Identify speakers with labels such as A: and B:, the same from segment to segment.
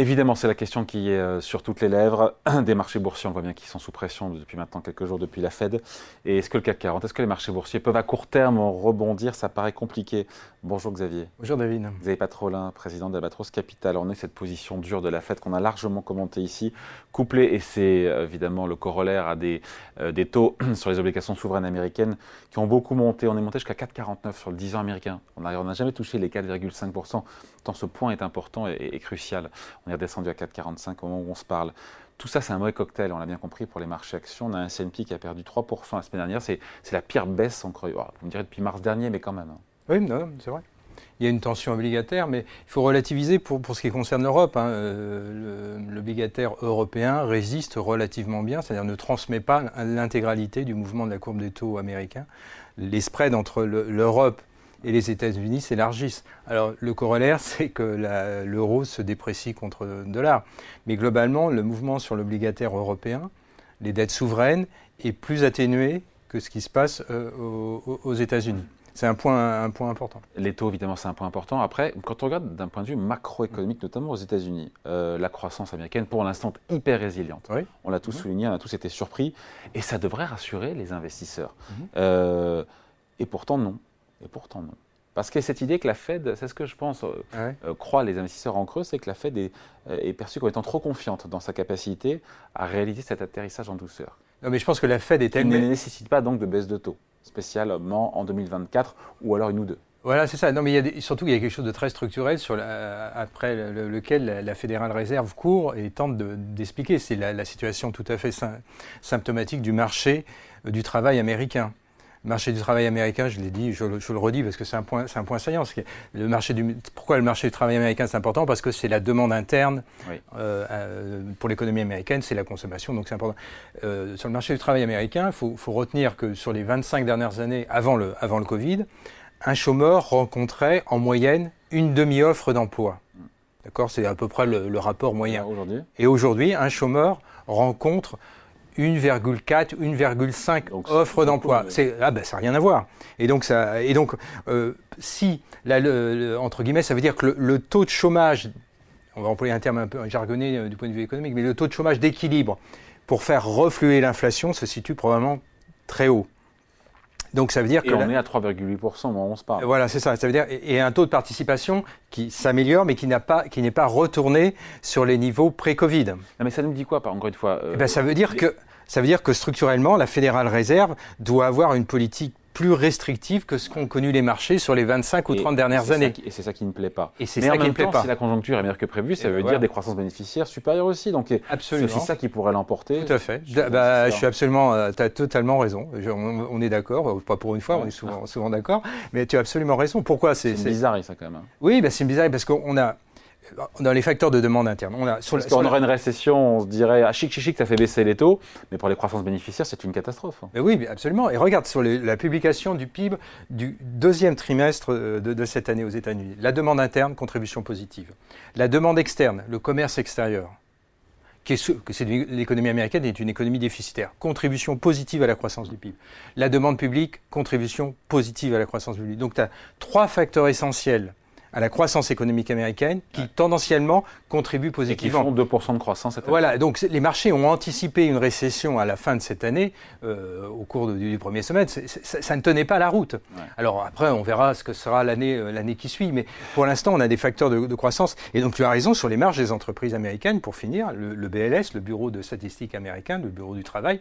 A: Évidemment, c'est la question qui est euh, sur toutes les lèvres. Des marchés boursiers, on voit bien qu'ils sont sous pression depuis maintenant quelques jours depuis la Fed. Et est-ce que le CAC 40, est-ce que les marchés boursiers peuvent à court terme rebondir? Ça paraît compliqué. Bonjour Xavier.
B: Bonjour David.
A: Xavier Patrolin, président d'Albatros Capital. On est cette position dure de la Fed qu'on a largement commentée ici, couplée, et c'est euh, évidemment le corollaire à des, euh, des taux sur les obligations souveraines américaines qui ont beaucoup monté. On est monté jusqu'à 4,49 sur le 10 ans américain. On n'a jamais touché les 4,5%, tant ce point est important et, et crucial. On est redescendu à 4,45 au moment où on se parle. Tout ça, c'est un mauvais cocktail, on l'a bien compris, pour les marchés actions. On a un S&P qui a perdu 3% la semaine dernière. C'est la pire baisse, on vous me direz depuis mars dernier, mais quand même. Hein.
B: Oui, c'est vrai. Il y a une tension obligataire, mais il faut relativiser pour, pour ce qui concerne l'Europe. Hein. Euh, l'obligataire européen résiste relativement bien, c'est-à-dire ne transmet pas l'intégralité du mouvement de la courbe des taux américains. Les spreads entre l'Europe et les États-Unis s'élargissent. Alors le corollaire, c'est que l'euro se déprécie contre le dollar. Mais globalement, le mouvement sur l'obligataire européen, les dettes souveraines, est plus atténué que ce qui se passe euh, aux, États-Unis. C'est un point, un point important.
A: Les taux, évidemment, c'est un point important. Après, quand on regarde d'un point de vue macroéconomique, notamment aux États-Unis, euh, la croissance américaine, pour l'instant, hyper résiliente. On l'a tous mhm. souligné, on a tous été surpris. Et ça devrait rassurer les investisseurs. Mhm. Euh, et pourtant, non. Et pourtant, non. Parce qu'il y a cette idée que la Fed, c'est ce que je pense, euh, euh, croient les investisseurs en creux, c'est que la Fed est, euh, est, perçue comme étant trop confiante dans sa capacité à réaliser cet atterrissage en douceur.
B: Non, mais je pense que la Fed est tellement.
A: Elle ne nécessite pas donc de baisse de taux, spécialement en 2024 ou alors une ou deux.
B: Voilà, c'est ça. Non, mais il y a surtout, il y a quelque chose de très structurel sur après lequel la, Fédérale Réserve court et tente d'expliquer. c'est la, situation tout à fait symptomatique du marché du travail américain marché du travail américain, je l'ai dit, je, le redis parce que c'est un point, c'est un point saillant. Le marché du, pourquoi le marché du travail américain c'est important? Parce que c'est la demande interne euh, euh, pour l'économie américaine, c'est la consommation, donc c'est important. Euh, sur le marché du travail américain, il faut, faut, retenir que sur les 25 dernières années, avant le, avant le Covid, un chômeur rencontrait en moyenne une demi-offre d'emploi. D'accord? C'est à peu près le, le rapport moyen. Et aujourd'hui, un chômeur rencontre 1,4, 1,5 offres d'emploi. C'est ah ben ça n'a rien à voir. Et donc ça et donc euh, si là, entre guillemets ça veut dire que le, taux de chômage, on va employer un terme un peu jargonné euh, du point de vue économique, mais le taux de chômage d'équilibre pour faire refluer l'inflation se situe probablement très haut.
A: Donc ça veut dire et on est à 3,8% au moment on se parle.
B: Voilà, c'est ça. Ça veut dire et un taux de participation qui s'améliore, mais qui n'a pas, qui n'est pas retourné sur les niveaux pré-Covid. Non,
A: mais ça nous dit quoi, encore une fois
B: euh, eh ben, ça veut dire que ça veut dire que structurellement, la Fédérale Réserve doit avoir une politique plus restrictive que ce qu'ont connu les marchés sur les 25 ou 30 dernières années.
A: et c'est ça qui ne plaît pas.
B: Et c'est ça qui ne plaît pas.
A: Si la conjoncture est meilleure que prévu, ça veut dire des croissances bénéficiaires supérieures aussi. Donc c'est aussi ça qui pourrait l'emporter.
B: Tout à fait. Bah, je suis absolument, euh, tu as totalement raison. on, est d'accord, pas pour une fois, on est souvent, souvent d'accord, mais tu as absolument raison. Pourquoi?
A: C'est bizarre ça quand même. Hein.
B: Oui, bah, c'est bizarre parce qu'on a dans les facteurs de demande interne.
A: On a, sur Parce qu'on aurait une récession, on se dirait, ah chic, chic, chic, ça fait baisser les taux, mais pour les croissances bénéficiaires, c'est une catastrophe.
B: Mais oui, absolument. Et regarde sur la publication du PIB du deuxième trimestre euh, de, cette année aux États-Unis. La demande interne, contribution positive. La demande externe, le commerce extérieur, qui est, l'économie américaine est une économie déficitaire. Contribution positive à la croissance du PIB. La demande publique, contribution positive à la croissance du PIB. Donc tu as trois facteurs essentiels à la croissance économique américaine qui tendanciellement contribue positivement.
A: Et qui font 2% de croissance cette année.
B: Voilà, donc les marchés ont anticipé une récession à la fin de cette année, euh, au cours du, premier semestre. ça ne tenait pas la route. Alors après, on verra ce que sera l'année euh, l'année qui suit, mais pour l'instant, on a des facteurs de, croissance. Et donc tu as raison sur les marges des entreprises américaines. Pour finir, le, BLS, le Bureau de statistiques américain, le Bureau du travail,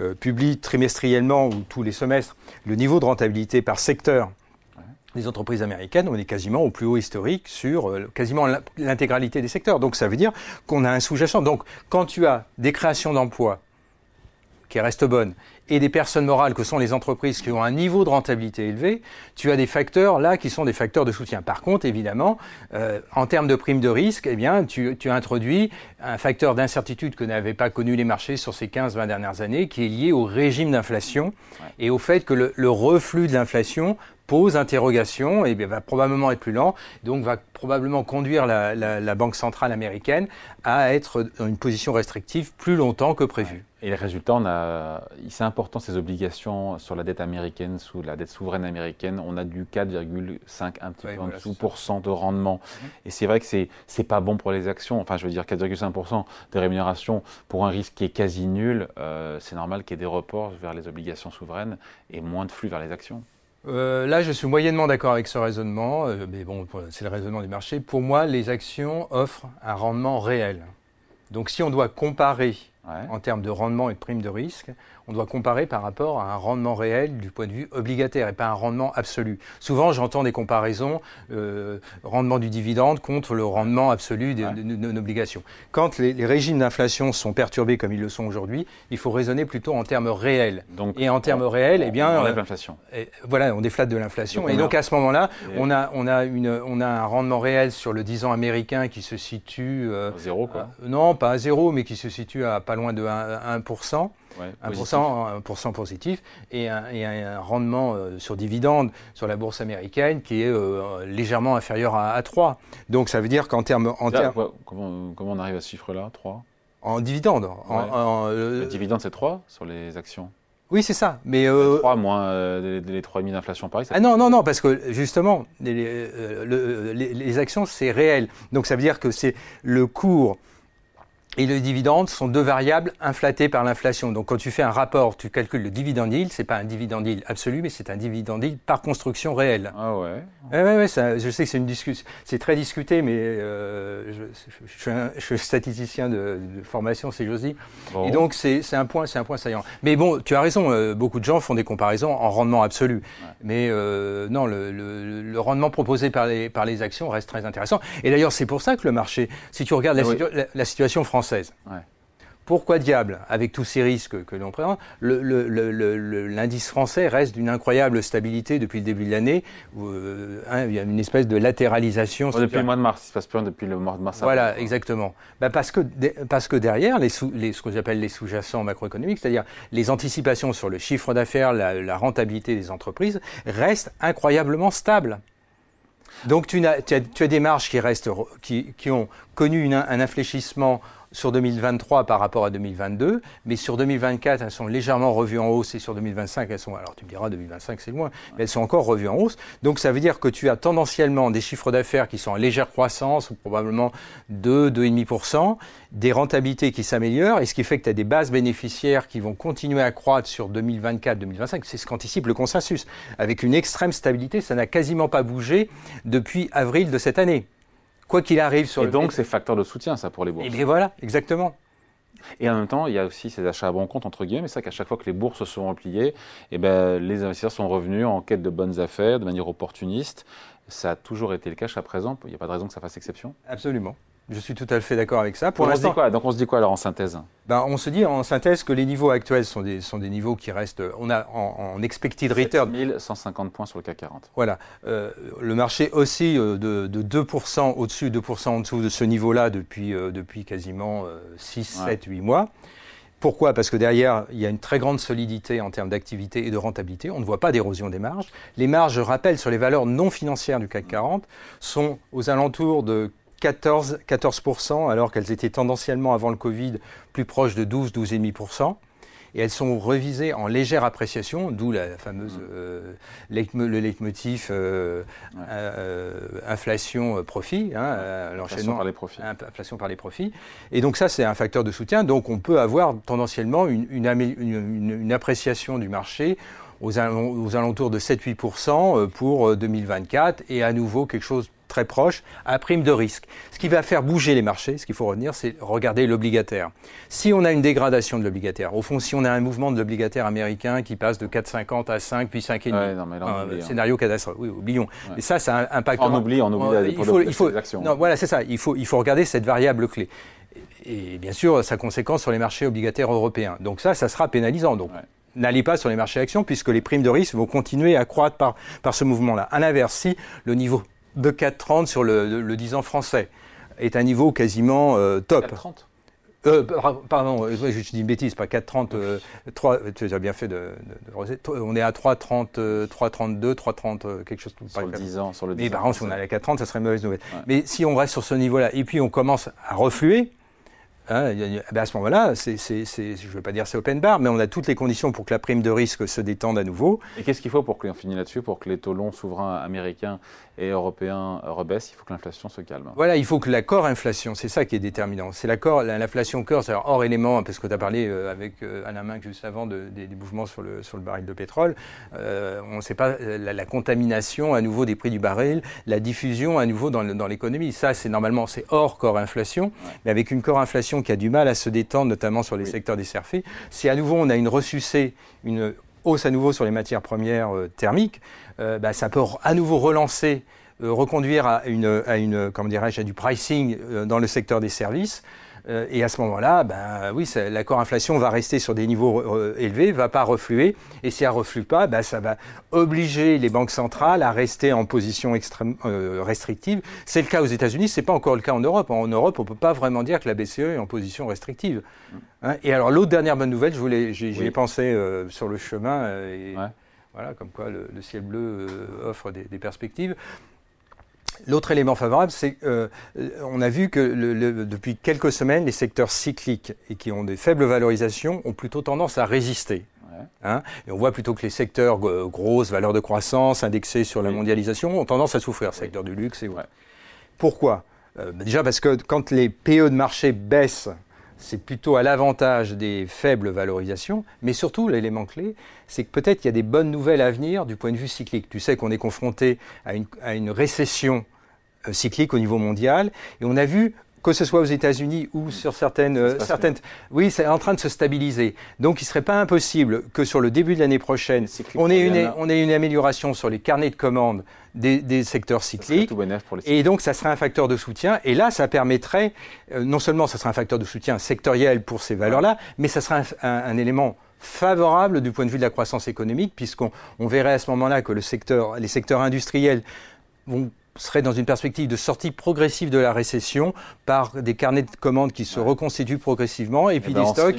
B: euh, publie trimestriellement ou tous les semestres le niveau de rentabilité par secteur les entreprises américaines, on est quasiment au plus haut historique sur euh, quasiment l'intégralité des secteurs. Donc ça veut dire qu'on a un sous-jacent. Donc quand tu as des créations d'emplois qui restent bonnes et des personnes morales que sont les entreprises qui ont un niveau de rentabilité élevé, tu as des facteurs là qui sont des facteurs de soutien. Par contre, évidemment, euh, en termes de prime de risque, eh bien, tu, tu introduis un facteur d'incertitude que n'avaient pas connu les marchés sur ces 15-20 dernières années, qui est lié au régime d'inflation et au fait que le, le reflux de l'inflation pose interrogation et va probablement être plus lent, donc va probablement conduire la, Banque centrale américaine à être dans une position restrictive plus longtemps que prévu.
A: Et les résultats, on a, c'est important ces obligations sur la dette américaine, sous la dette souveraine américaine, on a du 4,5, un petit peu en dessous, pour cent de rendement. Mmh. Et c'est vrai que c'est, c'est pas bon pour les actions. Enfin, je veux dire, 4,5% de rémunération pour un risque qui est quasi nul, euh, c'est normal qu'il y ait des reports vers les obligations souveraines et moins de flux vers les actions.
B: Euh, là, je suis moyennement d'accord avec ce raisonnement, euh, mais bon, c'est le raisonnement du marché. Pour moi, les actions offrent un rendement réel. Donc, si on doit comparer en termes de rendement et de prime de risque, on doit comparer par rapport à un rendement réel du point de vue obligataire et pas un rendement absolu. Souvent, j'entends des comparaisons, euh, rendement du dividende contre le rendement absolu d'une obligation. Quand les, régimes d'inflation sont perturbés comme ils le sont aujourd'hui, il faut raisonner plutôt en termes réels. Donc, et en termes réels, eh bien,
A: on euh, l'inflation.
B: Voilà, on déflate de l'inflation. Et donc à ce moment-là, on a, on, a une, on a un rendement réel sur le 10 ans américain qui se situe...
A: Euh, zéro, quoi.
B: non, pas à zéro, mais qui se situe à pas loin de 1%. 1% ouais, 1%, positif et un, rendement euh, sur dividende sur la bourse américaine qui est euh, légèrement inférieur à, 3. Donc ça veut dire qu'en termes... En
A: comment, comment, on arrive à ce chiffre-là 3
B: En dividende.
A: le dividende c'est 3 sur les actions?
B: Oui, c'est ça. Mais 3
A: euh, moins les, les 3,5 d'inflation Paris.
B: Ah non, non, non, parce que justement, les, les actions, c'est réel. Donc ça veut dire que c'est le cours et le dividende sont deux variables inflatées par l'inflation. Donc quand tu fais un rapport, tu calcules le dividende yield, c'est pas un dividende yield absolu, mais c'est un dividende yield par construction réelle.
A: Ah ouais.
B: Ouais, ouais, ouais je sais que c'est une discussion, c'est très discuté, mais euh, je, je, suis statisticien de, formation, si j'ose dire. Et donc c'est un point, c'est un point saillant. Mais bon, tu as raison. Euh, beaucoup de gens font des comparaisons en rendement absolu, mais euh, non, le, le, le, rendement proposé par les par les actions reste très intéressant. Et d'ailleurs, c'est pour ça que le marché, si tu regardes la, la situation française française. Pourquoi diable, avec tous ces risques que l'on présente, l'indice français reste d'une incroyable stabilité depuis le début de l'année. Euh, hein, il y a une espèce de latéralisation.
A: depuis le mois de mars, il se passe plus rien depuis le mois de mars.
B: Voilà, exactement. Bah, parce, que, parce que derrière, les les, ce que j'appelle les sous-jacents macroéconomiques, c'est-à-dire les anticipations sur le chiffre d'affaires, la, rentabilité des entreprises, restent incroyablement stables. Donc tu as, tu, as, des marges qui, restent, qui, qui ont connu un infléchissement sur 2023 par rapport à 2022, mais sur 2024, elles sont légèrement revues en hausse et sur 2025, elles sont, alors tu me diras, 2025 c'est loin, mais elles sont encore revues en hausse. Donc ça veut dire que tu as tendanciellement des chiffres d'affaires qui sont en légère croissance, probablement 2, 2,5%, des rentabilités qui s'améliorent, et ce qui fait que tu as des bases bénéficiaires qui vont continuer à croître sur 2024-2025. C'est ce qu'anticipe le consensus. Avec une extrême stabilité, ça n'a quasiment pas bougé depuis avril de cette année quoi qu'il arrive sur
A: et
B: le
A: donc, c'est facteur de soutien, ça, pour les bourses.
B: Et bien voilà, exactement.
A: Et en même temps, il y a aussi ces achats à bon compte, entre guillemets, c'est ça qu'à chaque fois que les bourses se sont repliées, et eh ben, les investisseurs sont revenus en quête de bonnes affaires, de manière opportuniste. Ça a toujours été le cas jusqu'à présent, il n'y a pas de raison que ça fasse exception
B: Absolument. Je suis tout à fait d'accord avec ça.
A: Pour on se dit quoi? Donc on se dit quoi alors en synthèse?
B: Ben, On se dit en synthèse que les niveaux actuels sont des, sont des niveaux qui restent. On a en, expected return.
A: 1150 points sur le CAC 40.
B: Voilà. Euh, le marché aussi euh, de, de 2% au-dessus, 2% en dessous de ce niveau-là depuis, euh, depuis quasiment 6, 7, 8 mois. Pourquoi? Parce que derrière, il y a une très grande solidité en termes d'activité et de rentabilité. On ne voit pas d'érosion des marges. Les marges, je rappelle, sur les valeurs non financières du CAC 40 sont aux alentours de 14, 14%, alors qu'elles étaient tendanciellement avant le Covid plus proches de 12, 12,5%. Et elles sont revisées en légère appréciation, d'où la fameuse mmh. euh, le leitmotiv euh, euh, inflation profit,
A: hein, l'enchaînement par les profits.
B: inflation par les profits. Et donc ça c'est un facteur de soutien. Donc on peut avoir tendanciellement une, une, une appréciation du marché aux, alentours de 7-8% pour 2024 et à nouveau quelque chose très proche à prime de risque. Ce qui va faire bouger les marchés, ce qu'il faut retenir, c'est regarder l'obligataire. Si on a une dégradation de l'obligataire, au fond, si on a un mouvement de l'obligataire américain qui passe de 4,50 à 5, puis 5,5, ouais, non, mais là, hein. scénario catastrophique, oui, oublions. Et ça, ça impacte...
A: On oublie, on oublie
B: il faut, il faut, non, voilà, c'est ça. Il faut, il faut regarder cette variable clé. Et bien sûr, sa conséquence sur les marchés obligataires européens. Donc ça, ça sera pénalisant. Donc, n'allez pas sur les marchés actions puisque les primes de risque vont continuer à croître par, par ce mouvement-là. À l'inverse, si le niveau de 4,30 sur le, le, 10 ans français est un niveau quasiment euh, top.
A: 4,30
B: Euh, pardon, je, dis une bêtise, pas 4,30, euh, 3, tu as bien fait de, de, On est à 3,30, 3,32, 3,30, quelque chose
A: comme ça. Sur le 10 ans, sur le 10
B: Mais par contre, si on est à 4,30, ça serait une mauvaise nouvelle. Mais si on reste sur ce niveau-là, et puis on commence à refluer, Hein, ben, à ce moment-là, je ne veux pas dire c'est open bar, mais on a toutes les conditions pour que la prime de risque se détende à nouveau.
A: Et qu'est-ce qu'il faut pour qu'on finisse là-dessus, pour que les taux longs souverains américains et européens rebaissent Il faut que l'inflation se calme.
B: Voilà, il faut que la core inflation, c'est ça qui est déterminant. C'est l'inflation core, c'est-à-dire hors élément, parce que tu as parlé euh, avec euh, Alain Minc juste avant des, mouvements sur le, sur le baril de pétrole. Euh, on ne sait pas la, contamination à nouveau des prix du baril, la diffusion à nouveau dans l'économie. Ça, c'est normalement, c'est hors core inflation, mais avec une core inflation qui a du mal à se détendre, notamment sur les secteurs desservis. Si à nouveau on a une ressucée, une hausse à nouveau sur les matières premières euh, thermiques, euh, bah, ça peut à nouveau relancer, euh, reconduire à, une, à, une, comment dirais-je, à du pricing dans le secteur des services. Euh, et à ce moment-là, ben, oui, l'accord inflation va rester sur des niveaux euh, élevés, va pas refluer. Et si elle reflue pas, ben, ça va obliger les banques centrales à rester en position extrêmement euh, restrictive. C'est le cas aux États-Unis, c'est pas encore le cas en Europe. En Europe, on peut pas vraiment dire que la BCE est en position restrictive. Hein. et alors l'autre dernière bonne nouvelle, je voulais, j'y ai pensé sur le chemin. Et, Voilà, comme quoi le, ciel bleu offre des, des perspectives. L'autre élément favorable, c'est qu'on euh, a vu que depuis quelques semaines, les secteurs cycliques et qui ont des faibles valorisations ont plutôt tendance à résister. Hein. et on voit plutôt que les secteurs grosses, valeurs de croissance, indexés sur la mondialisation, ont tendance à souffrir. Secteur du luxe et. Pourquoi? Euh, bah Déjà parce que quand les PE de marché baissent, c'est plutôt à l'avantage des faibles valorisations, mais surtout l'élément clé, c'est que peut-être qu'il y a des bonnes nouvelles à venir du point de vue cyclique. Tu sais qu'on est confronté à une, à une récession euh, cyclique au niveau mondial, et on a vu que ce soit aux États-Unis ou sur certaines, euh, certaines, oui, c'est en train de se stabiliser. Donc, il serait pas impossible que sur le début de l'année prochaine, on ait une, on ait une amélioration sur les carnets de commandes des, des secteurs cycliques. Et donc, ça serait un facteur de soutien. Et là, ça permettrait, euh, non seulement ça serait un facteur de soutien sectoriel pour ces valeurs-là, mais ça serait un, un, élément favorable du point de vue de la croissance économique, puisqu'on on verrait à ce moment-là que le secteur, les secteurs industriels vont serait dans une perspective de sortie progressive de la récession par des carnets de commandes qui se reconstituent progressivement et, eh puis ben, des stocks.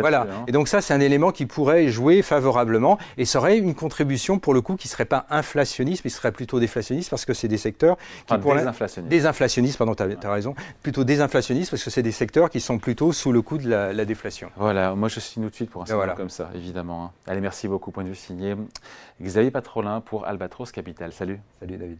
B: voilà. Hein. Et donc ça, c'est un élément qui pourrait jouer favorablement et serait une contribution pour le coup qui serait pas inflationniste, mais serait plutôt déflationniste parce que c'est des secteurs qui
A: enfin, désinflationnistes.
B: Désinflationnistes, pardon, tu as, raison. Plutôt désinflationnistes parce que c'est des secteurs qui sont plutôt sous le coup de la, déflation.
A: Voilà, moi je signe tout de suite pour un scénario comme ça, évidemment. Hein. Allez, merci beaucoup. Point de vue signé. Xavier Patrolin pour Albatros Capital. Salut.
B: Salut David.